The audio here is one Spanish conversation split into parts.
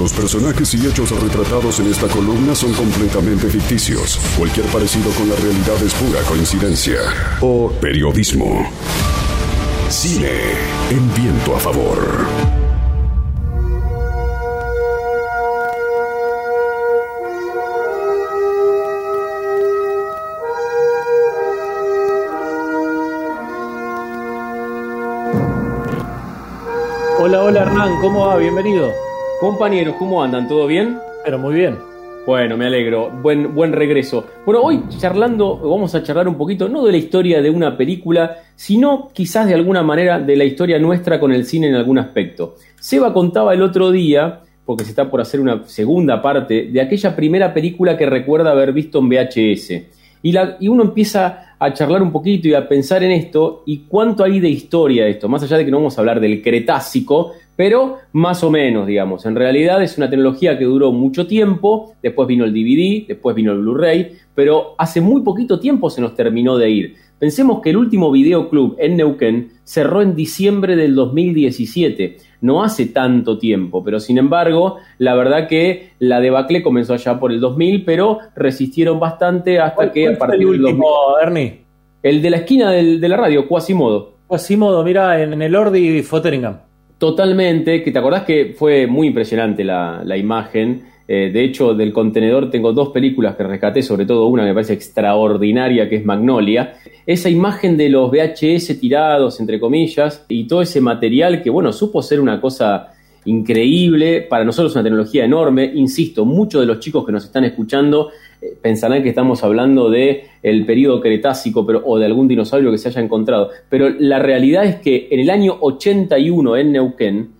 Los personajes y hechos retratados en esta columna son completamente ficticios. Cualquier parecido con la realidad es pura coincidencia o periodismo. Cine en viento a favor. Hola, hola Hernán, ¿cómo va? Bienvenido. Compañeros, ¿cómo andan? ¿Todo bien? Pero muy bien. Bueno, me alegro. Buen, buen regreso. Bueno, hoy charlando, vamos a charlar un poquito, no de la historia de una película, sino quizás de alguna manera de la historia nuestra con el cine en algún aspecto. Seba contaba el otro día, porque se está por hacer una segunda parte, de aquella primera película que recuerda haber visto en VHS. Y, la, y uno empieza a charlar un poquito y a pensar en esto y cuánto hay de historia de esto, más allá de que no vamos a hablar del Cretácico, pero más o menos, digamos. En realidad es una tecnología que duró mucho tiempo, después vino el DVD, después vino el Blu-ray, pero hace muy poquito tiempo se nos terminó de ir. Pensemos que el último videoclub en Neuquén cerró en diciembre del 2017, no hace tanto tiempo, pero sin embargo, la verdad que la debacle comenzó allá por el 2000, pero resistieron bastante hasta que a partir del Ernie? El de la esquina del, de la radio, Quasimodo. Quasimodo, mira, en, en el Ordi Fotheringham. Totalmente, que te acordás que fue muy impresionante la, la imagen. Eh, de hecho, del contenedor tengo dos películas que rescaté, sobre todo una que me parece extraordinaria, que es Magnolia. Esa imagen de los VHS tirados, entre comillas, y todo ese material que, bueno, supo ser una cosa increíble, para nosotros una tecnología enorme. Insisto, muchos de los chicos que nos están escuchando eh, pensarán que estamos hablando de el periodo cretácico pero, o de algún dinosaurio que se haya encontrado. Pero la realidad es que en el año 81 en Neuquén,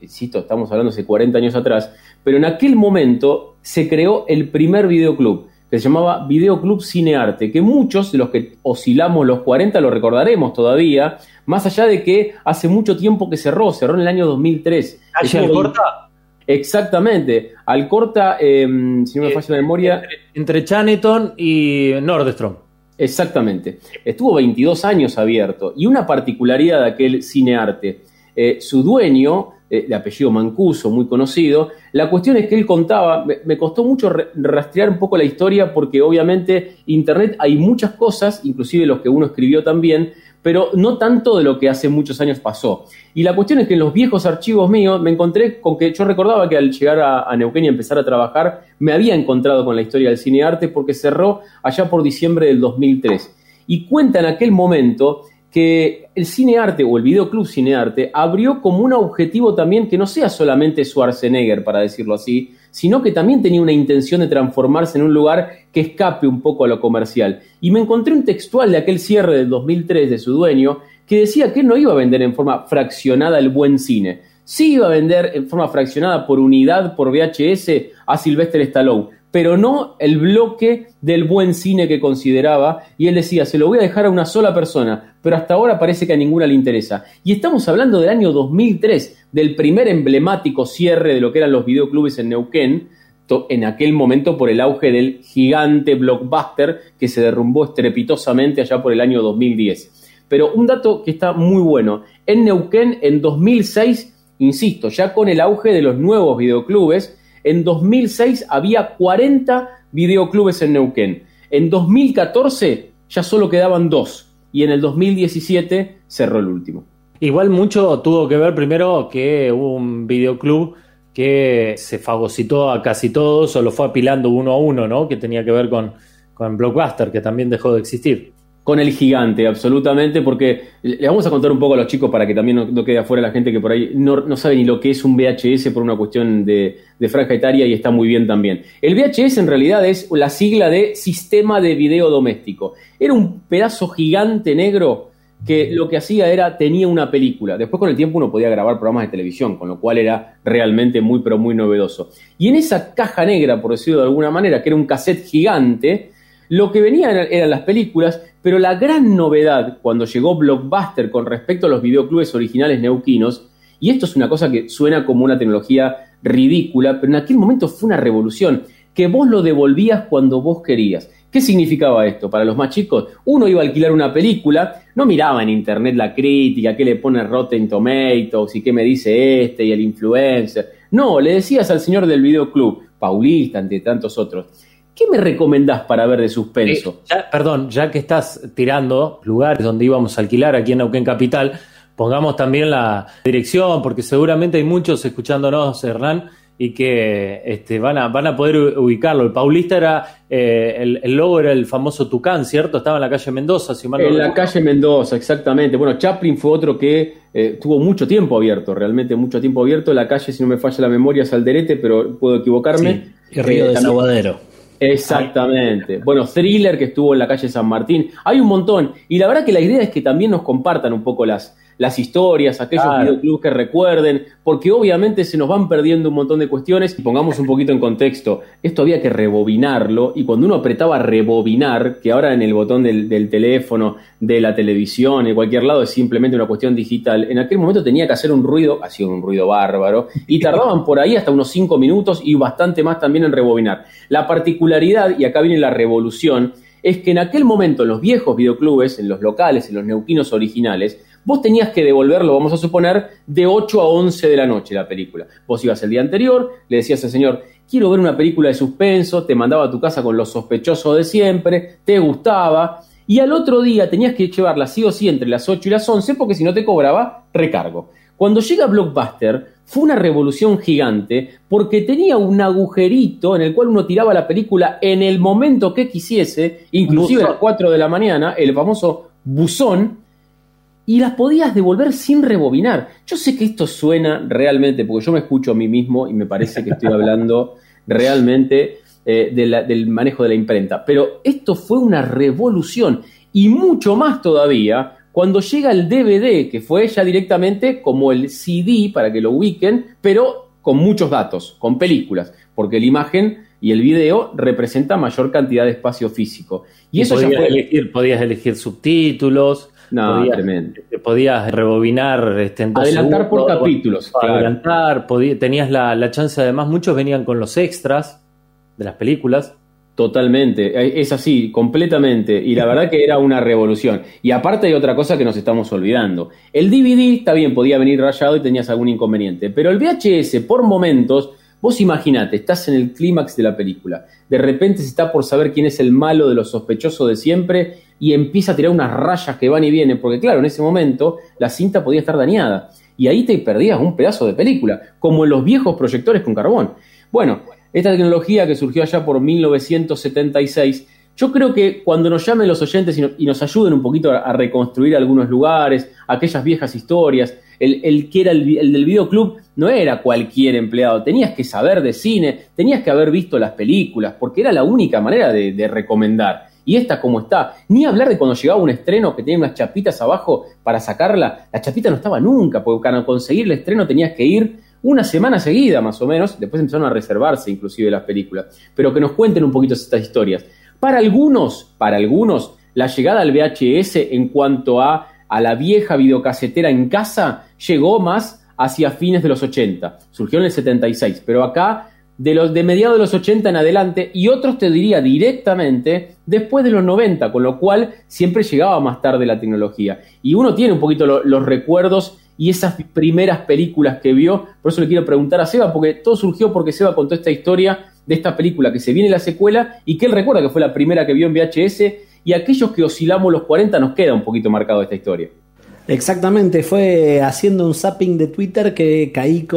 insisto, estamos hablando hace 40 años atrás, pero en aquel momento se creó el primer videoclub que se llamaba Videoclub Cinearte, que muchos de los que oscilamos los 40 lo recordaremos todavía, más allá de que hace mucho tiempo que cerró, cerró en el año 2003. ¿Allá corta? Exactamente. Alcorta, eh, si no me falla la memoria. Entre, entre Chaneton y Nordstrom. Exactamente. Estuvo 22 años abierto. Y una particularidad de aquel cinearte. Eh, su dueño, eh, de apellido Mancuso, muy conocido, la cuestión es que él contaba, me, costó mucho rastrear un poco la historia porque obviamente Internet hay muchas cosas, inclusive los que uno escribió también, pero no tanto de lo que hace muchos años pasó. Y la cuestión es que en los viejos archivos míos me encontré con que yo recordaba que al llegar a, a Neuquén y empezar a trabajar, me había encontrado con la historia del cinearte porque cerró allá por diciembre del 2003. Y cuenta en aquel momento que el cinearte o el videoclub cinearte abrió como un objetivo también que no sea solamente Schwarzenegger, para decirlo así, sino que también tenía una intención de transformarse en un lugar que escape un poco a lo comercial. Y me encontré un textual de aquel cierre del 2003 de su dueño que decía que no iba a vender en forma fraccionada el buen cine. Sí iba a vender en forma fraccionada por unidad, por VHS, a Sylvester Stallone, pero no el bloque del buen cine que consideraba. Y él decía, se lo voy a dejar a una sola persona, pero hasta ahora parece que a ninguna le interesa. Y estamos hablando del año 2003, del primer emblemático cierre de lo que eran los videoclubes en Neuquén, en aquel momento por el auge del gigante blockbuster que se derrumbó estrepitosamente allá por el año 2010. Pero un dato que está muy bueno, en Neuquén en 2006, insisto, ya con el auge de los nuevos videoclubes, en 2006 había 40 videoclubes en Neuquén. En 2014 ya solo quedaban dos y en el 2017 cerró el último. Igual mucho tuvo que ver primero que hubo un videoclub que se fagocitó a casi todos o lo fue apilando uno a uno, ¿no? Que tenía que ver con, con Blockbuster, que también dejó de existir. Con el gigante, absolutamente, porque le vamos a contar un poco a los chicos para que también no, quede afuera la gente que por ahí no, no, sabe ni lo que es un VHS por una cuestión de, de franja etaria y está muy bien también. El VHS en realidad es la sigla de Sistema de Video Doméstico. Era un pedazo gigante negro que lo que hacía era, tenía una película. Después con el tiempo uno podía grabar programas de televisión, con lo cual era realmente muy, pero muy novedoso. Y en esa caja negra, por decirlo de alguna manera, que era un cassette gigante, lo que venía eran, eran las películas, pero la gran novedad cuando llegó Blockbuster con respecto a los videoclubes originales neuquinos, y esto es una cosa que suena como una tecnología ridícula, pero en aquel momento fue una revolución, que vos lo devolvías cuando vos querías. ¿Qué significaba esto para los más chicos? Uno iba a alquilar una película, no miraba en internet la crítica, qué le pone Rotten Tomatoes y qué me dice este y el influencer. No, le decías al señor del videoclub, Paulista, entre tantos otros, ¿qué me recomendás para ver de suspenso? Eh, perdón, ya que estás tirando lugares donde íbamos a alquilar aquí en Neuquén Capital, pongamos también la dirección, porque seguramente hay muchos escuchándonos, Hernán, y que este, van, a, van a poder ubicarlo. El Paulista era, eh, el, logo era el famoso Tucán, ¿cierto? Estaba en la calle Mendoza, si mal En la calle Mendoza, exactamente. Bueno, Chaplin fue otro que eh, tuvo mucho tiempo abierto, realmente mucho tiempo abierto. La calle, si no me falla la memoria, es Alderete, pero puedo equivocarme. Sí, Río de Salvadero. Exactamente. Bueno, Thriller que estuvo en la calle San Martín. Hay un montón. Y la verdad que la idea es que también nos compartan un poco las, las historias, aquellos videoclubs que recuerden, porque obviamente se nos van perdiendo un montón de cuestiones. Y pongamos un poquito en contexto, esto había que rebobinarlo y cuando uno apretaba rebobinar, que ahora en el botón del, teléfono, de la televisión, en cualquier lado es simplemente una cuestión digital, en aquel momento tenía que hacer un ruido, hacía un ruido bárbaro, y tardaban por ahí hasta unos 5 minutos y bastante más también en rebobinar. La particularidad, y acá viene la revolución, es que en aquel momento en los viejos videoclubes, en los locales, en los neuquinos originales, vos tenías que devolverlo, vamos a suponer, de 8 a 11 de la noche la película. Vos ibas el día anterior, le decías al señor, quiero ver una película de suspenso, te mandaba a tu casa con los sospechosos de siempre, te gustaba, y al otro día tenías que llevarla sí o sí entre las 8 y las 11 porque si no te cobraba recargo. Cuando llega Blockbuster fue una revolución gigante porque tenía un agujerito en el cual uno tiraba la película en el momento que quisiese, inclusive a las 4 de la mañana, el famoso buzón, y las podías devolver sin rebobinar. Yo sé que esto suena realmente, porque yo me escucho a mí mismo y me parece que estoy hablando realmente eh, del manejo de la imprenta, pero esto fue una revolución y mucho más todavía cuando llega el DVD, que fue ya directamente como el CD, para que lo ubiquen, pero con muchos datos, con películas, porque la imagen y el video representa mayor cantidad de espacio físico. Y, eso podías, elegir, podías elegir subtítulos, no, podías, rebobinar. Este, Adelantar por capítulos. Adelantar, tenías la, chance, además, muchos venían con los extras de las películas. Totalmente, es así, completamente. Y la verdad que era una revolución. Y aparte hay otra cosa que nos estamos olvidando. El DVD está bien, podía venir rayado y tenías algún inconveniente. Pero el VHS, por momentos, vos imaginate, estás en el clímax de la película. De repente se está por saber quién es el malo de los sospechosos de siempre y empieza a tirar unas rayas que van y vienen, porque claro, en ese momento la cinta podía estar dañada. Y ahí te perdías un pedazo de película, como en los viejos proyectores con carbón. Bueno, esta tecnología que surgió allá por 1976, yo creo que cuando nos llamen los oyentes y, nos ayuden un poquito a, reconstruir algunos lugares, aquellas viejas historias, el, que era el, del videoclub no era cualquier empleado, tenías que saber de cine, tenías que haber visto las películas, porque era la única manera de recomendar y esta como está. Ni hablar de cuando llegaba un estreno que tenía unas chapitas abajo para sacarla. La chapita no estaba nunca, porque para conseguir el estreno tenías que ir una semana seguida más o menos. Después empezaron a reservarse inclusive las películas. Pero que nos cuenten un poquito estas historias. Para algunos, para algunos, la llegada al VHS en cuanto a, a la vieja videocasetera en casa llegó más hacia fines de los 80. Surgió en el 76, pero acá de los de mediados de los 80 en adelante y otros te diría directamente después de los 90, con lo cual siempre llegaba más tarde la tecnología. Y uno tiene un poquito los recuerdos y esas primeras películas que vio, por eso le quiero preguntar a Seba, porque todo surgió porque Seba contó esta historia de esta película que se viene la secuela y que él recuerda que fue la primera que vio en VHS y aquellos que oscilamos los 40 nos queda un poquito marcado esta historia. Exactamente, fue haciendo un zapping de Twitter que caí,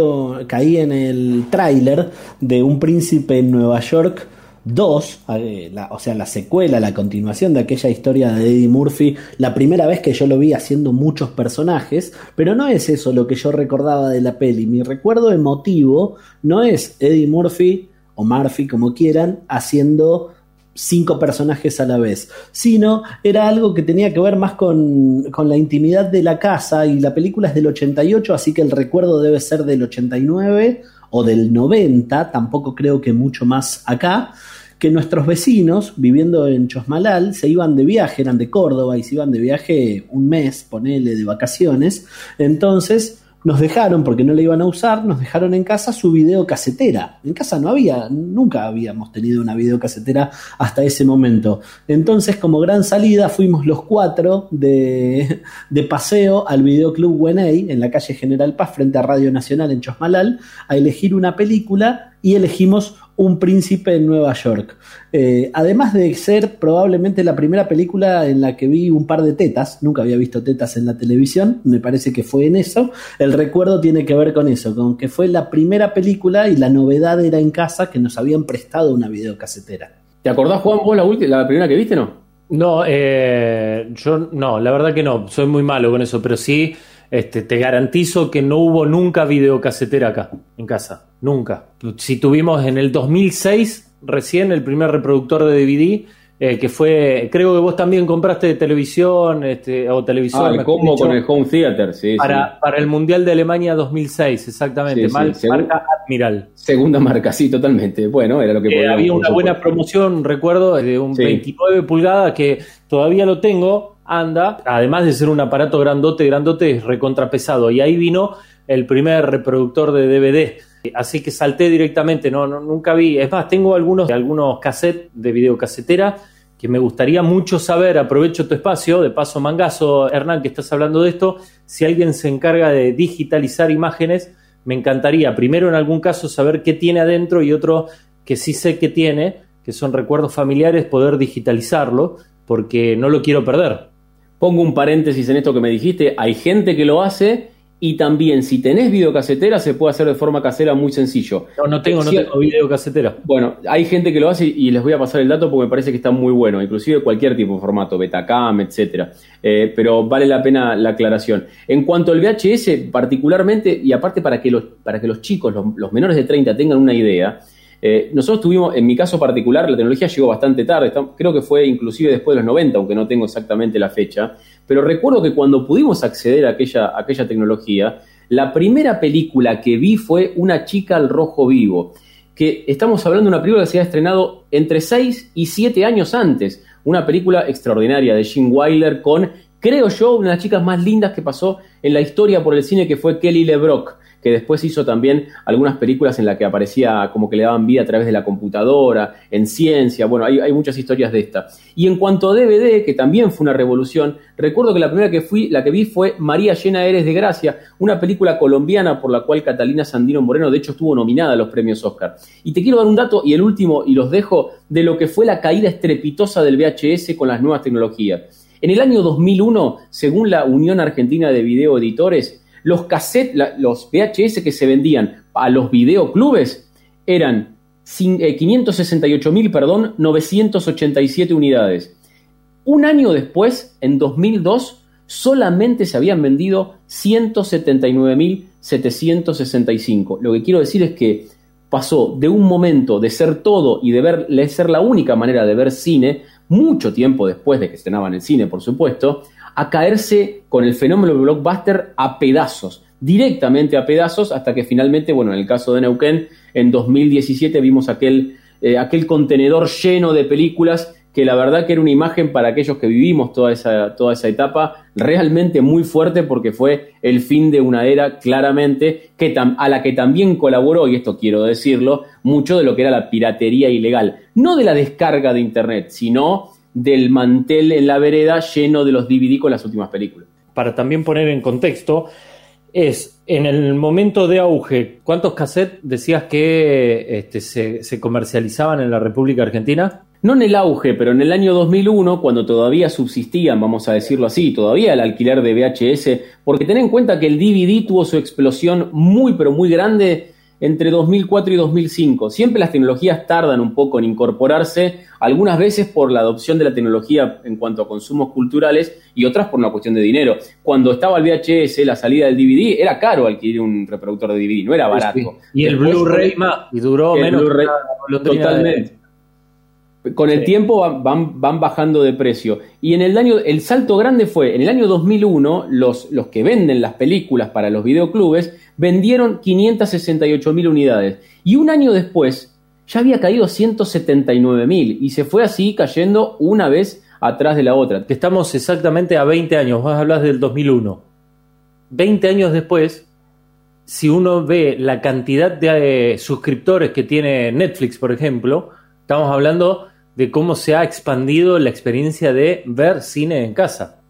caí en el tráiler de Un príncipe en Nueva York 2, eh, o sea, la secuela, la continuación de aquella historia de Eddie Murphy, la primera vez que yo lo vi haciendo muchos personajes, pero no es eso lo que yo recordaba de la peli. Mi recuerdo emotivo no es Eddie Murphy o Murphy, como quieran, haciendo cinco personajes a la vez, sino era algo que tenía que ver más con, con, la intimidad de la casa y la película es del 88, así que el recuerdo debe ser del 89 o del 90, tampoco creo que mucho más acá, que nuestros vecinos viviendo en Chosmalal se iban de viaje, eran de Córdoba y se iban de viaje un mes, ponele, de vacaciones, entonces nos dejaron, porque no la iban a usar, nos dejaron en casa su videocasetera. En casa no había, nunca habíamos tenido una videocasetera hasta ese momento. Entonces, como gran salida, fuimos los cuatro de, de paseo al videoclub Wenei en la calle General Paz, frente a Radio Nacional en Chosmalal, a elegir una película y elegimos Un príncipe en Nueva York. Eh, además de ser probablemente la primera película en la que vi un par de tetas, nunca había visto tetas en la televisión, me parece que fue en eso, el recuerdo tiene que ver con eso, con que fue la primera película y la novedad era en casa que nos habían prestado una videocasetera. ¿Te acordás, Juan, vos la, última, la primera que viste, no? No, eh, yo no, la verdad que no, soy muy malo con eso, pero sí este, te garantizo que no hubo nunca videocasetera acá, en casa. Nunca. Si tuvimos en el 2006 recién el primer reproductor de DVD, eh, que fue, creo que vos también compraste televisión este, o televisión. Ah, el combo con el Home Theater, sí para, Para el Mundial de Alemania 2006, exactamente. marca Admiral. Segunda marca, sí, totalmente. Bueno, era lo que eh, Había una buena promoción, recuerdo, de un 29 pulgadas que todavía lo tengo, anda. Además de ser un aparato grandote, grandote, es recontrapesado. Y ahí vino el primer reproductor de DVD Así que salté directamente, no, nunca vi. Es más, tengo algunos, algunos cassettes de videocasetera que me gustaría mucho saber, aprovecho tu espacio, de paso mangazo, Hernán, que estás hablando de esto, si alguien se encarga de digitalizar imágenes, me encantaría, primero en algún caso saber qué tiene adentro y otro que sí sé que tiene, que son recuerdos familiares, poder digitalizarlo, porque no lo quiero perder. Pongo un paréntesis en esto que me dijiste, hay gente que lo hace y también, si tenés videocasetera, se puede hacer de forma casera muy sencillo. No, no tengo, no tengo videocasetera. Bueno, hay gente que lo hace y les voy a pasar el dato porque me parece que está muy bueno, inclusive cualquier tipo de formato, Betacam, etcétera. Eh, pero vale la pena la aclaración. En cuanto al VHS, particularmente, y aparte para que los, para que los chicos, los, menores de 30, tengan una idea, eh, nosotros tuvimos, en mi caso particular, la tecnología llegó bastante tarde, creo que fue inclusive después de los 90, aunque no tengo exactamente la fecha, pero recuerdo que cuando pudimos acceder a aquella, aquella tecnología, la primera película que vi fue Una chica al rojo vivo, que estamos hablando de una película que se había estrenado entre 6 y 7 años antes, una película extraordinaria de Jim Wyler con, creo yo, una de las chicas más lindas que pasó en la historia por el cine que fue Kelly LeBrock que después hizo también algunas películas en las que aparecía como que le daban vida a través de la computadora, en ciencia, bueno, hay, muchas historias de esta. Y en cuanto a DVD, que también fue una revolución, recuerdo que la primera que fui, la que vi fue María llena eres de gracia, una película colombiana por la cual Catalina Sandino Moreno de hecho estuvo nominada a los premios Oscar. Y te quiero dar un dato y el último y los dejo de lo que fue la caída estrepitosa del VHS con las nuevas tecnologías. En el año 2001, según la Unión Argentina de Video Editores, los cassettes, los VHS que se vendían a los videoclubes eran 568 eh, perdón, 987 unidades. Un año después, en 2002, solamente se habían vendido 179.765. Lo que quiero decir es que pasó de un momento de ser todo y de, ver, de ser la única manera de ver cine, mucho tiempo después de que estrenaban el cine, por supuesto, a caerse con el fenómeno blockbuster a pedazos, directamente a pedazos, hasta que finalmente, bueno, en el caso de Neuquén, en 2017 vimos aquel, eh, aquel contenedor lleno de películas que la verdad que era una imagen para aquellos que vivimos toda esa, toda esa etapa realmente muy fuerte porque fue el fin de una era claramente que a la que también colaboró, y esto quiero decirlo, mucho de lo que era la piratería ilegal. No de la descarga de Internet, sino del mantel en la vereda lleno de los DVD con las últimas películas. Para también poner en contexto, es en el momento de auge, ¿cuántos cassettes decías que este, se, se, comercializaban en la República Argentina? No en el auge, pero en el año 2001, cuando todavía subsistían, vamos a decirlo así, todavía el alquiler de VHS, porque ten en cuenta que el DVD tuvo su explosión muy, pero muy grande entre 2004 y 2005. Siempre las tecnologías tardan un poco en incorporarse, algunas veces por la adopción de la tecnología en cuanto a consumos culturales y otras por una cuestión de dinero. Cuando estaba el VHS, la salida del DVD, era caro adquirir un reproductor de DVD, no era barato. Y el Blu-ray y duró menos. totalmente. Con el tiempo van, van, bajando de precio. Y en el año, el salto grande fue, en el año 2001, los, los que venden las películas para los videoclubes vendieron 568 mil unidades. Y un año después ya había caído 179 mil. Y se fue así cayendo una vez atrás de la otra. Estamos exactamente a 20 años, vos hablas del 2001. 20 años después, si uno ve la cantidad de eh, suscriptores que tiene Netflix, por ejemplo, estamos hablando de cómo se ha expandido la experiencia de ver cine en casa.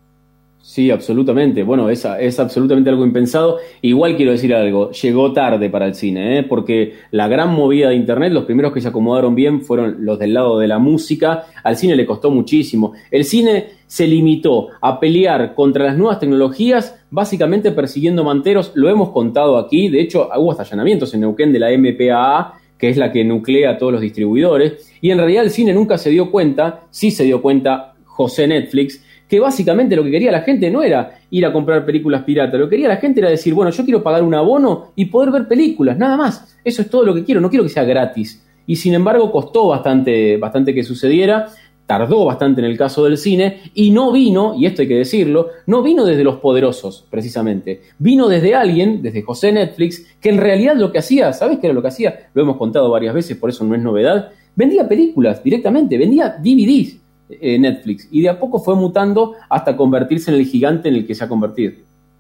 Sí, absolutamente. Bueno, es, es absolutamente algo impensado. Igual quiero decir algo, llegó tarde para el cine, ¿eh? porque la gran movida de Internet, los primeros que se acomodaron bien fueron los del lado de la música. Al cine le costó muchísimo. El cine se limitó a pelear contra las nuevas tecnologías, básicamente persiguiendo manteros. Lo hemos contado aquí. De hecho, hubo hasta allanamientos en Neuquén de la MPAA que es la que nuclea a todos los distribuidores, y en realidad el cine nunca se dio cuenta, sí se dio cuenta José Netflix, que básicamente lo que quería la gente no era ir a comprar películas piratas, lo que quería la gente era decir, bueno, yo quiero pagar un abono y poder ver películas, nada más. Eso es todo lo que quiero, no quiero que sea gratis. Y sin embargo costó bastante, bastante que sucediera, tardó bastante en el caso del cine y no vino, y esto hay que decirlo, no vino desde los poderosos, precisamente. Vino desde alguien, desde José Netflix, que en realidad lo que hacía, ¿sabes qué era lo que hacía? Lo hemos contado varias veces, por eso no es novedad. Vendía películas directamente, vendía DVDs. Eh, Netflix. Y de a poco fue mutando hasta convertirse en el gigante en el que se ha convertido.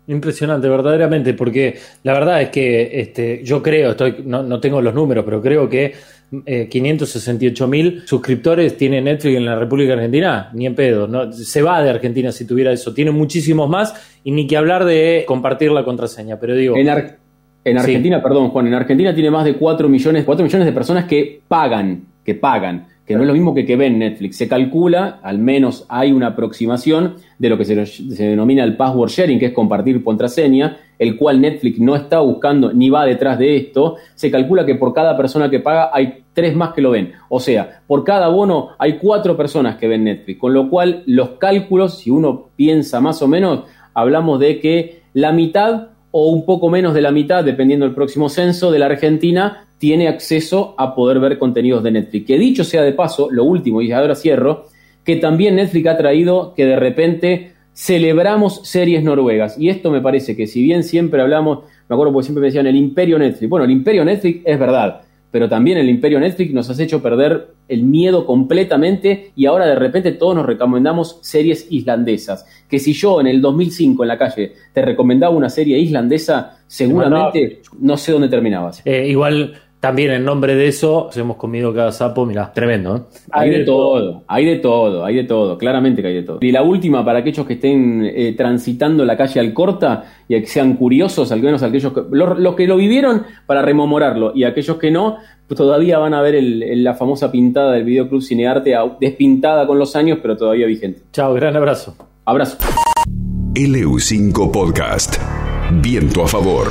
Impresionante, verdaderamente, porque la verdad es que este, yo creo, estoy, no, tengo los números, pero creo que 568 eh, mil suscriptores tiene Netflix en la República Argentina, ni en pedo, no, se va de Argentina si tuviera eso, tiene muchísimos más y ni que hablar de compartir la contraseña, pero digo... En, en Argentina, perdón Juan, en Argentina tiene más de 4 millones, 4 millones de personas que pagan, que pagan que no es lo mismo que que ven Netflix. Se calcula, al menos hay una aproximación de lo que se, denomina el password sharing, que es compartir contraseña, el cual Netflix no está buscando ni va detrás de esto. Se calcula que por cada persona que paga hay tres más que lo ven. O sea, por cada bono hay cuatro personas que ven Netflix. Con lo cual, los cálculos, si uno piensa más o menos, hablamos de que la mitad o un poco menos de la mitad, dependiendo del próximo censo, de la Argentina tiene acceso a poder ver contenidos de Netflix. Que dicho sea de paso, lo último, y ahora cierro, que también Netflix ha traído que de repente celebramos series noruegas. Y esto me parece que si bien siempre hablamos, me acuerdo porque siempre me decían el imperio Netflix. Bueno, el imperio Netflix es verdad, pero también el imperio Netflix nos has hecho perder el miedo completamente y ahora de repente todos nos recomendamos series islandesas. Que si yo en el 2005 en la calle te recomendaba una serie islandesa, seguramente no sé dónde terminabas. Eh, igual también en nombre de eso hemos comido cada sapo, mira, tremendo. ¿eh? Hay de todo, hay de todo, hay de todo, claramente que hay de todo. Y la última, para aquellos que estén eh, transitando la calle Alcorta y que sean curiosos, al menos aquellos que, los, que lo vivieron para rememorarlo y aquellos que no, pues todavía van a ver la famosa pintada del Videoclub Cinearte, despintada con los años, pero todavía vigente. Chao, gran abrazo. Abrazo. LU5 Podcast. Viento a favor.